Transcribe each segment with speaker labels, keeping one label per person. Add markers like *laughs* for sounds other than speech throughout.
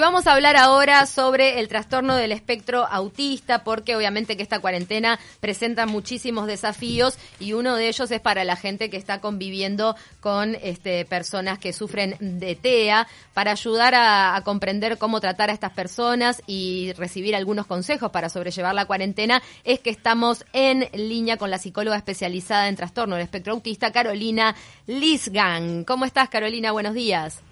Speaker 1: Vamos a hablar ahora sobre el trastorno del espectro autista, porque obviamente que esta cuarentena presenta muchísimos desafíos y uno de ellos es para la gente que está conviviendo con este, personas que sufren de TEA, para ayudar a, a, comprender cómo tratar a estas personas y recibir algunos consejos para sobrellevar la cuarentena, es que estamos en línea con la psicóloga especializada en trastorno del espectro autista, Carolina Lisgang. ¿Cómo estás, Carolina? Buenos días.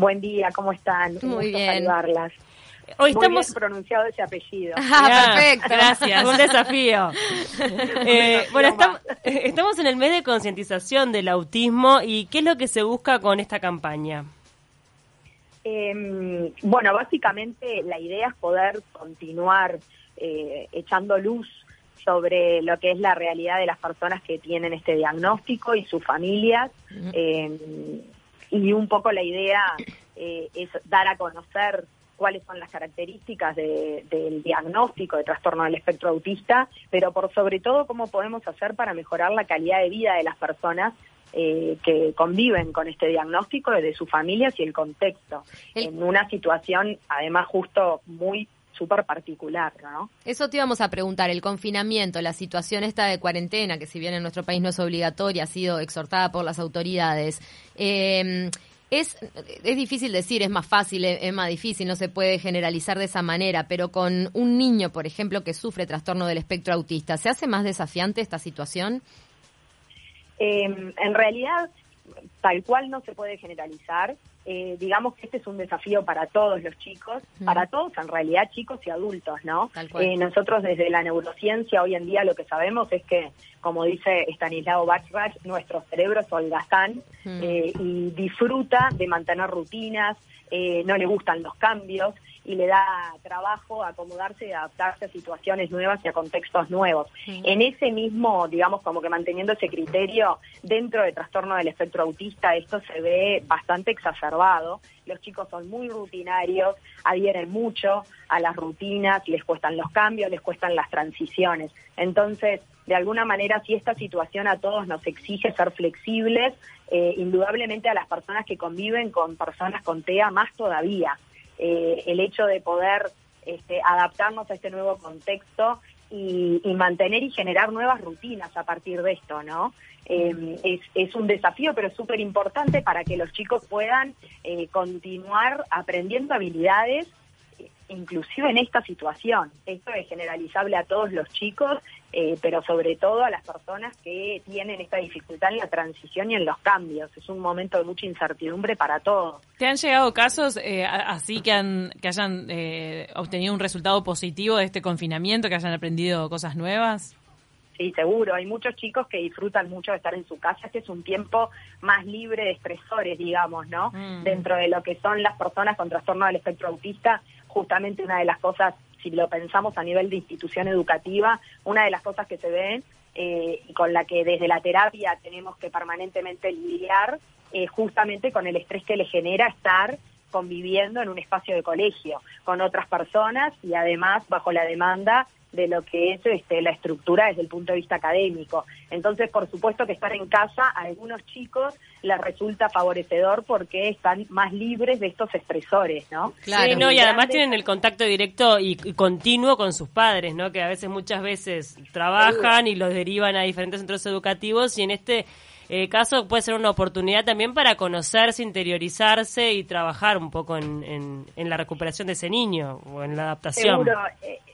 Speaker 2: Buen día, ¿cómo están?
Speaker 1: Muy bien.
Speaker 2: saludarlas.
Speaker 3: Hoy
Speaker 2: Muy
Speaker 3: estamos
Speaker 2: bien pronunciado ese apellido.
Speaker 1: Ah, perfecto.
Speaker 3: Gracias, un desafío. *laughs* Eh, bueno, estamos, estamos en el mes de concientización del autismo y ¿qué es lo que se busca con esta campaña?
Speaker 2: Eh, bueno, básicamente la idea es poder continuar eh, echando luz sobre lo que es la realidad de las personas que tienen este diagnóstico y sus familias. eh, y un poco la idea eh, es dar a conocer cuáles son las características de, del diagnóstico de trastorno del espectro autista, pero por sobre todo cómo podemos hacer para mejorar la calidad de vida de las personas eh, que conviven con este diagnóstico, de sus familias y el contexto,
Speaker 1: El-
Speaker 2: en una situación además justo muy súper particular, ¿no?
Speaker 1: Eso te íbamos a preguntar, el confinamiento, la situación esta de cuarentena, que si bien en nuestro país no es obligatoria, ha sido exhortada por las autoridades. eh, es, es difícil decir, es más fácil, es, es más difícil, no se puede generalizar de esa manera, pero con un niño, por ejemplo, que sufre trastorno del espectro autista, ¿se hace más desafiante esta situación?
Speaker 2: Eh, en realidad, tal cual no se puede generalizar. Eh, digamos que este es un desafío para todos los chicos,
Speaker 1: Mm.
Speaker 2: para todos en realidad chicos y adultos, ¿no? Eh, nosotros desde la neurociencia hoy en día lo que sabemos es que, como dice Stanislao Bachrach, nuestro cerebro es holgazán
Speaker 1: Mm.
Speaker 2: eh, y disfruta de mantener rutinas, eh, no le gustan los cambios y le da trabajo acomodarse y adaptarse a situaciones nuevas y a contextos nuevos. En ese mismo, digamos, como que manteniendo ese criterio, dentro del trastorno del espectro autista, esto se ve bastante exacerbado. Los chicos son muy rutinarios, adhieren mucho a las rutinas, les cuestan los cambios, les cuestan las transiciones. Entonces, de alguna manera, si esta situación a todos nos exige ser flexibles, eh, indudablemente a las personas que conviven con personas con TEA más todavía. Eh, el hecho de poder este, adaptarnos a este nuevo contexto y, mantener y generar nuevas rutinas a partir de esto, ¿no? Eh, es, un desafío, pero súper importante para que los chicos puedan eh, continuar aprendiendo habilidades, inclusive en esta situación. Esto es generalizable a todos los chicos, eh, pero sobre todo a las personas que tienen esta dificultad en la transición y en los cambios. Es un momento de mucha incertidumbre para todos.
Speaker 4: ¿Te han llegado casos eh, así que, han, que hayan eh, obtenido un resultado positivo de este confinamiento, que hayan aprendido cosas nuevas?
Speaker 2: Sí, seguro. Hay muchos chicos que disfrutan mucho de estar en su casa. Este es un tiempo más libre de estresores, digamos, ¿no?
Speaker 4: Mm.
Speaker 2: Dentro de lo que son las personas con trastorno del espectro autista, justamente una de las cosas, si lo pensamos a nivel de institución educativa, una de las cosas que se ven eh, y con la que desde la terapia tenemos que permanentemente lidiar, eh, justamente con el estrés que le genera estar conviviendo en un espacio de colegio con otras personas y además bajo la demanda de lo que es este, la estructura desde el punto de vista académico. Entonces, por supuesto que estar en casa a algunos chicos les resulta favorecedor porque están más libres de estos estresores, ¿no?
Speaker 1: Claro.
Speaker 3: Sí, no, y además tienen el contacto directo y, y continuo con sus padres, ¿no? Que a veces, muchas veces trabajan y los derivan a diferentes centros educativos y en este eh, caso puede ser una oportunidad también para conocerse, interiorizarse y trabajar un poco en, en, en la recuperación de ese niño o en la adaptación.
Speaker 2: Seguro.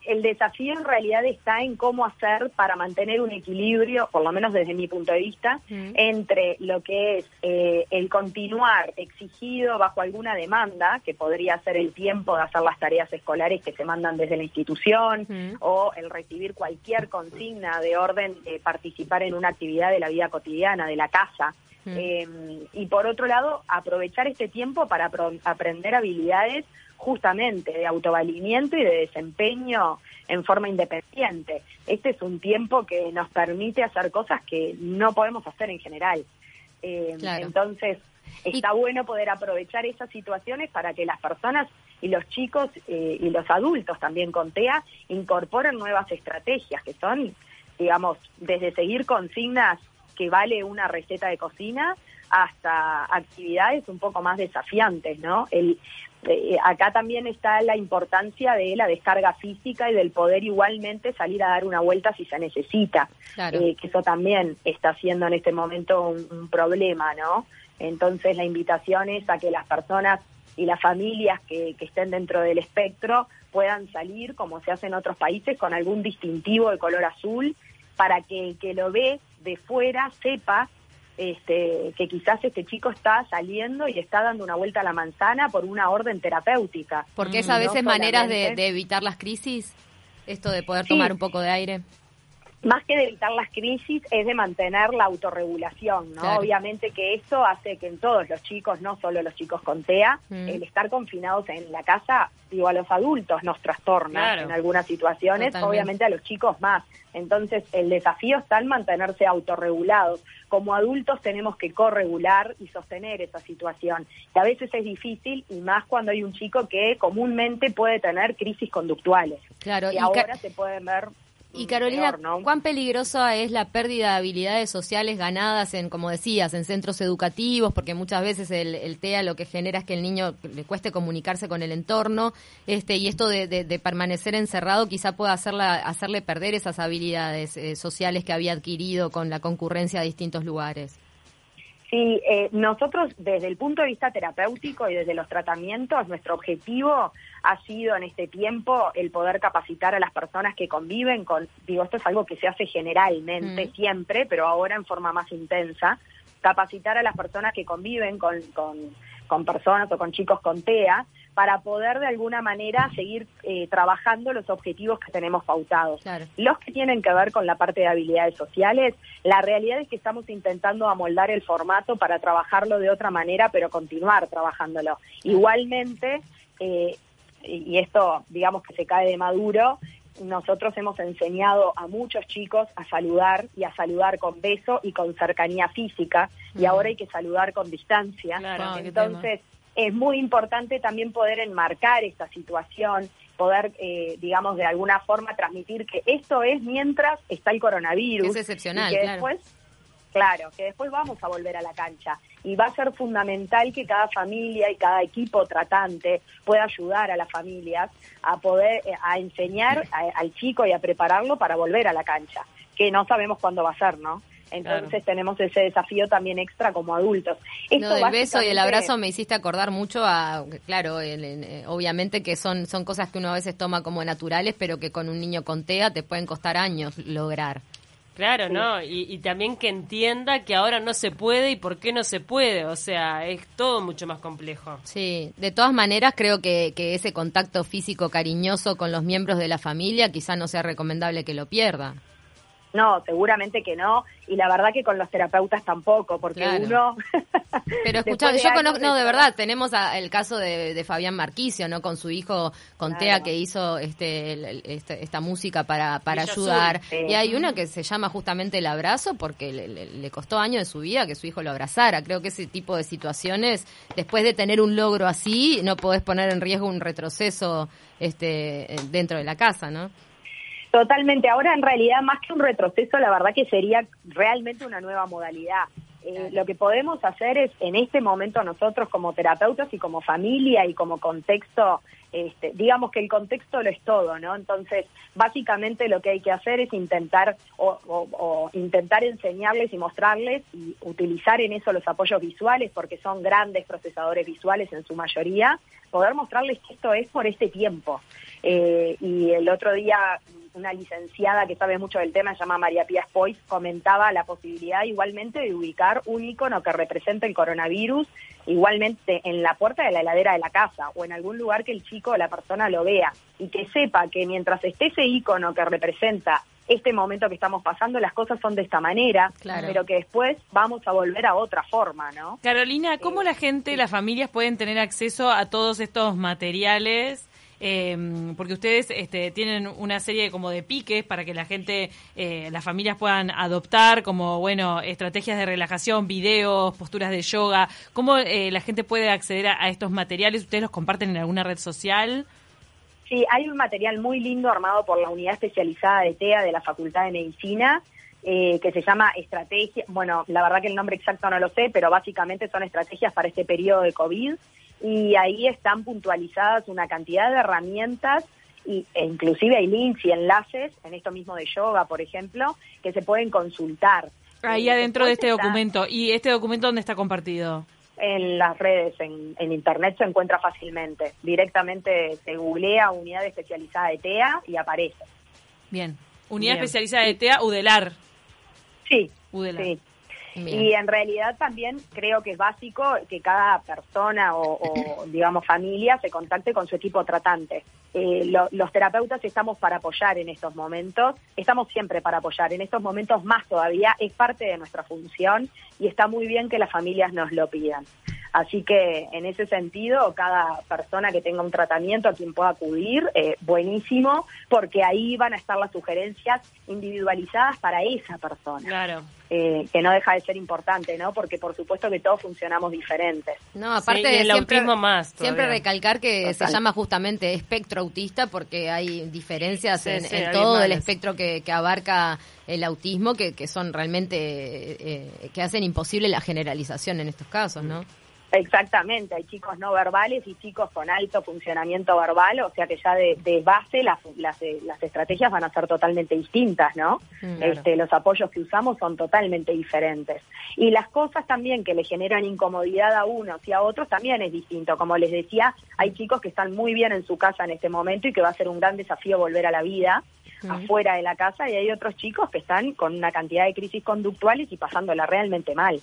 Speaker 2: El desafío en realidad está en cómo hacer para mantener un equilibrio, por lo menos desde mi punto de vista, entre lo que es eh, el continuar exigido bajo alguna demanda, que podría ser el tiempo de hacer las tareas escolares que se mandan desde la institución, o el recibir cualquier consigna de orden de participar en una actividad de la vida cotidiana, de la casa. Eh, y por otro lado, aprovechar este tiempo para aprender habilidades justamente de autovalimiento y de desempeño en forma independiente. Este es un tiempo que nos permite hacer cosas que no podemos hacer en general. Eh,
Speaker 1: Claro.
Speaker 2: Entonces, está bueno poder aprovechar esas situaciones para que las personas y los chicos eh, y los adultos también con TEA incorporen nuevas estrategias que son, digamos, desde seguir consignas que vale una receta de cocina hasta actividades un poco más desafiantes, ¿no? El, eh, acá también está la importancia de la descarga física y del poder igualmente salir a dar una vuelta si se necesita, eh, que eso también está siendo en este momento un, problema, ¿no? Entonces la invitación es a que las personas y las familias que, que estén dentro del espectro puedan salir, como se hace en otros países, con algún distintivo de color azul, para que el que lo ve de fuera sepa este, que quizás este chico está saliendo y está dando una vuelta a la manzana por una orden terapéutica.
Speaker 1: Porque es a veces maneras de, evitar las crisis, esto de poder tomar un poco de aire
Speaker 2: más que de evitar las crisis, es de mantener la autorregulación, ¿no? Obviamente que eso hace que en todos los chicos, no solo los chicos con TEA, mm. el estar confinados en la casa, digo, a los adultos nos trastorna en algunas situaciones, obviamente a los chicos más. Entonces, el desafío está en mantenerse autorregulados. Como adultos tenemos que corregular y sostener esa situación. Que a veces es difícil y más cuando hay un chico que comúnmente puede tener crisis conductuales.
Speaker 1: Claro,
Speaker 2: y, ahora se pueden ver
Speaker 1: y Carolina, ¿cuán peligrosa es la pérdida de habilidades sociales ganadas en, como decías, en centros educativos? Porque muchas veces el, TEA lo que genera es que el niño le cueste comunicarse con el entorno, este, y esto de, permanecer encerrado quizá pueda hacerla, hacerle perder esas habilidades eh, sociales que había adquirido con la concurrencia a distintos lugares.
Speaker 2: Sí, eh, nosotros desde el punto de vista terapéutico y desde los tratamientos, nuestro objetivo ha sido en este tiempo el poder capacitar a las personas que conviven con, digo, esto es algo que se hace generalmente, mm. siempre, pero ahora en forma más intensa, capacitar a las personas que conviven con, con, con personas o con chicos con TEA para poder de alguna manera seguir eh, trabajando los objetivos que tenemos pautados. Los que tienen que ver con la parte de habilidades sociales, la realidad es que estamos intentando amoldar el formato para trabajarlo de otra manera, pero continuar trabajándolo. Igualmente, eh, y esto digamos que se cae de maduro, nosotros hemos enseñado a muchos chicos a saludar y a saludar con beso y con cercanía física, y ahora hay que saludar con distancia. Entonces, es muy importante también poder enmarcar esta situación, poder, eh, digamos, de alguna forma transmitir que esto es mientras está el coronavirus.
Speaker 1: Es excepcional,
Speaker 2: que después, claro, que después vamos a volver a la cancha. Y va a ser fundamental que cada familia y cada equipo tratante pueda ayudar a las familias a poder, eh, a enseñar al chico y a prepararlo para volver a la cancha, que no sabemos cuándo va a ser, ¿no? Entonces tenemos ese desafío también extra como adultos.
Speaker 1: Esto del beso y el abrazo me hiciste acordar mucho a, claro, eh, obviamente que son, son cosas que uno a veces toma como naturales, pero que con un niño con TEA te pueden costar años lograr.
Speaker 3: Claro, ¿no? Y, también que entienda que ahora no se puede y por qué no se puede. O sea, es todo mucho más complejo.
Speaker 1: Sí, de todas maneras creo que, que ese contacto físico cariñoso con los miembros de la familia quizá no sea recomendable que lo pierda.
Speaker 2: No, seguramente que no. Y la verdad que con los terapeutas tampoco, porque uno... *laughs*
Speaker 1: Pero escucha, yo conozco, no, de verdad, tenemos el caso de, Fabián Marquicio, ¿no? Con su hijo, con Tea, que hizo este, este, esta música para, para ayudar. Y hay uno que se llama justamente El Abrazo, porque le, costó años de su vida que su hijo lo abrazara. Creo que ese tipo de situaciones, después de tener un logro así, no podés poner en riesgo un retroceso este, dentro de la casa, ¿no?
Speaker 2: Totalmente. Ahora, en realidad, más que un retroceso, la verdad que sería realmente una nueva modalidad. Eh, lo que podemos hacer es, en este momento, nosotros como terapeutas y como familia y como contexto, este, digamos que el contexto lo es todo, ¿no? Entonces, básicamente lo que hay que hacer es intentar o, intentar enseñarles y mostrarles y utilizar en eso los apoyos visuales, porque son grandes procesadores visuales en su mayoría, poder mostrarles que esto es por este tiempo. Eh, y el otro día una licenciada que sabe mucho del tema, se llama María Pía Spois, comentaba la posibilidad igualmente de ubicar un icono que represente el coronavirus igualmente en la puerta de la heladera de la casa o en algún lugar que el chico o la persona lo vea y que sepa que mientras esté ese icono que representa este momento que estamos pasando, las cosas son de esta manera, pero que después vamos a volver a otra forma, ¿no?
Speaker 4: Carolina, ¿cómo la gente, las familias pueden tener acceso a todos estos materiales? Eh, porque ustedes este, tienen una serie como de piques para que la gente, eh, las familias puedan adoptar como, bueno, estrategias de relajación, videos, posturas de yoga. ¿Cómo eh, la gente puede acceder a, estos materiales? ¿Ustedes los comparten en alguna red social?
Speaker 2: Sí, hay un material muy lindo armado por la unidad especializada de TEA de la Facultad de Medicina, eh, que se llama Estrategia, bueno, la verdad que el nombre exacto no lo sé, pero básicamente son estrategias para este periodo de COVID y ahí están puntualizadas una cantidad de herramientas y, e inclusive hay links y enlaces en esto mismo de yoga, por ejemplo, que se pueden consultar.
Speaker 4: Ahí
Speaker 2: Eh,
Speaker 4: adentro de este
Speaker 2: está
Speaker 4: documento. ¿Y este documento dónde está compartido?
Speaker 2: En las redes, en, en internet se encuentra fácilmente. Directamente se googlea unidad especializada de TEA y aparece.
Speaker 4: Bien. Unidad
Speaker 3: Bien.
Speaker 4: especializada de TEA, UDELAR.
Speaker 2: Sí,
Speaker 4: UDELAR.
Speaker 2: sí.
Speaker 1: Bien.
Speaker 2: Y en realidad también creo que es básico que cada persona o, o, *laughs* digamos, familia se contacte con su equipo tratante. Eh, lo- los terapeutas estamos para apoyar en estos momentos, estamos siempre para apoyar, en estos momentos más todavía, es parte de nuestra función y está muy bien que las familias nos lo pidan. Así que en ese sentido, cada persona que tenga un tratamiento a quien pueda acudir, eh, buenísimo, porque ahí van a estar las sugerencias individualizadas para esa persona
Speaker 3: Claro.
Speaker 2: eh, que no deja de ser importante, ¿no? Porque por supuesto que todos funcionamos diferentes.
Speaker 1: No, aparte
Speaker 3: Sí, y
Speaker 1: de siempre,
Speaker 3: autismo más
Speaker 1: siempre recalcar que se llama justamente espectro autista porque hay diferencias
Speaker 3: Sí,
Speaker 1: en,
Speaker 3: sí,
Speaker 1: en
Speaker 3: hay
Speaker 1: todo el espectro que, que abarca el autismo que, que son realmente eh, que hacen imposible la generalización en estos casos, ¿no?
Speaker 2: Exactamente, hay chicos no verbales y chicos con alto funcionamiento verbal, o sea que ya de, de base las, las, eh, las estrategias van a ser totalmente distintas, ¿no?
Speaker 1: Mm,
Speaker 3: claro.
Speaker 2: Este, los apoyos que usamos son totalmente diferentes. Y las cosas también que le generan incomodidad a unos y a otros también es distinto. Como les decía, hay chicos que están muy bien en su casa en este momento y que va a ser un gran desafío volver a la vida
Speaker 1: Mm.
Speaker 2: afuera de la casa y hay otros chicos que están con una cantidad de crisis conductuales y pasándola realmente mal.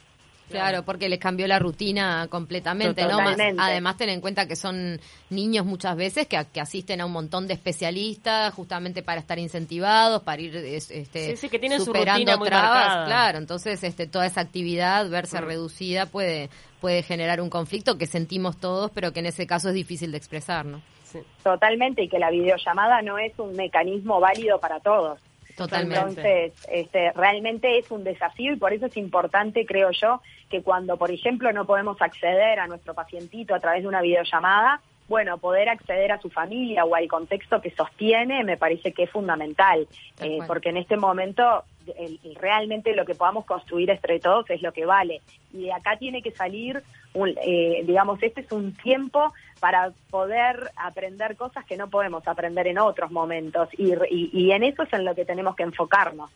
Speaker 1: Claro, porque les cambió la rutina completamente, ¿no? Más- además, ten en cuenta que son niños muchas veces que, que asisten a un montón de especialistas justamente para estar incentivados, para ir es- este,
Speaker 3: Sí, sí, que tienen su
Speaker 1: superando
Speaker 3: muy
Speaker 1: trabas. Claro, entonces este, toda esa actividad, verse
Speaker 3: Mm.
Speaker 1: reducida, puede, puede generar un conflicto que sentimos todos, pero que en ese caso es difícil de expresar, ¿no?
Speaker 3: Sí.
Speaker 2: Totalmente, y que la videollamada no es un mecanismo válido para todos.
Speaker 1: Totalmente.
Speaker 2: Entonces, este, realmente es un desafío y por eso es importante, creo yo, que cuando, por ejemplo, no podemos acceder a nuestro pacientito a través de una videollamada, bueno, poder acceder a su familia o al contexto que sostiene me parece que es fundamental,
Speaker 1: Tal
Speaker 2: eh, porque en este momento el- el- realmente lo que podamos construir entre todos es lo que vale. Y de acá tiene que salir, un, eh, digamos, este es un tiempo para poder aprender cosas que no podemos aprender en otros momentos. Y, re- y, y en eso es en lo que tenemos que enfocarnos,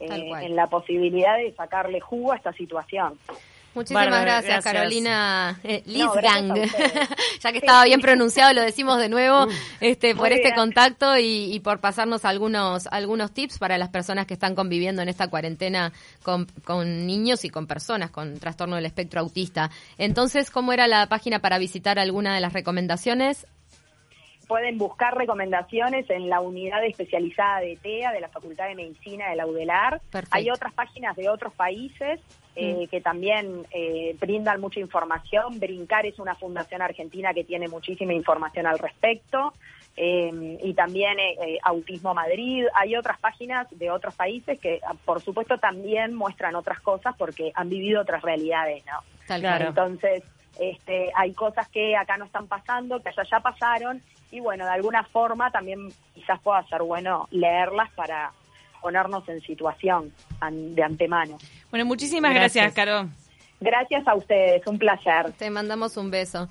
Speaker 2: eh, en la posibilidad de sacarle jugo a esta situación.
Speaker 1: Muchísimas gracias,
Speaker 3: gracias.
Speaker 1: Carolina eh, Lisgang. *laughs* ya que estaba bien pronunciado, lo decimos de nuevo, este, por este
Speaker 2: bien.
Speaker 1: contacto y, y por pasarnos algunos, algunos tips para las personas que están conviviendo en esta cuarentena con, con niños y con personas con trastorno del espectro autista. Entonces, ¿cómo era la página para visitar alguna de las recomendaciones?
Speaker 2: Pueden buscar recomendaciones en la unidad especializada de TEA de la Facultad de Medicina de la UDELAR.
Speaker 1: Perfecto.
Speaker 2: Hay otras páginas de otros países eh, que también eh, brindan mucha información. Brincar es una fundación argentina que tiene muchísima información al respecto. Eh, y también eh, eh, Autismo Madrid. Hay otras páginas de otros países que, ah, por supuesto, también muestran otras cosas porque han vivido otras realidades, ¿no?
Speaker 1: Tal
Speaker 3: Claro.
Speaker 1: cual.
Speaker 2: Entonces, este, hay cosas que acá no están pasando, que allá ya pasaron, y bueno, de alguna forma también quizás pueda ser bueno leerlas para ponernos en situación de antemano.
Speaker 4: Bueno, muchísimas gracias,
Speaker 3: Gracias.
Speaker 4: Caro.
Speaker 2: Gracias a ustedes, un placer.
Speaker 1: Te mandamos un beso.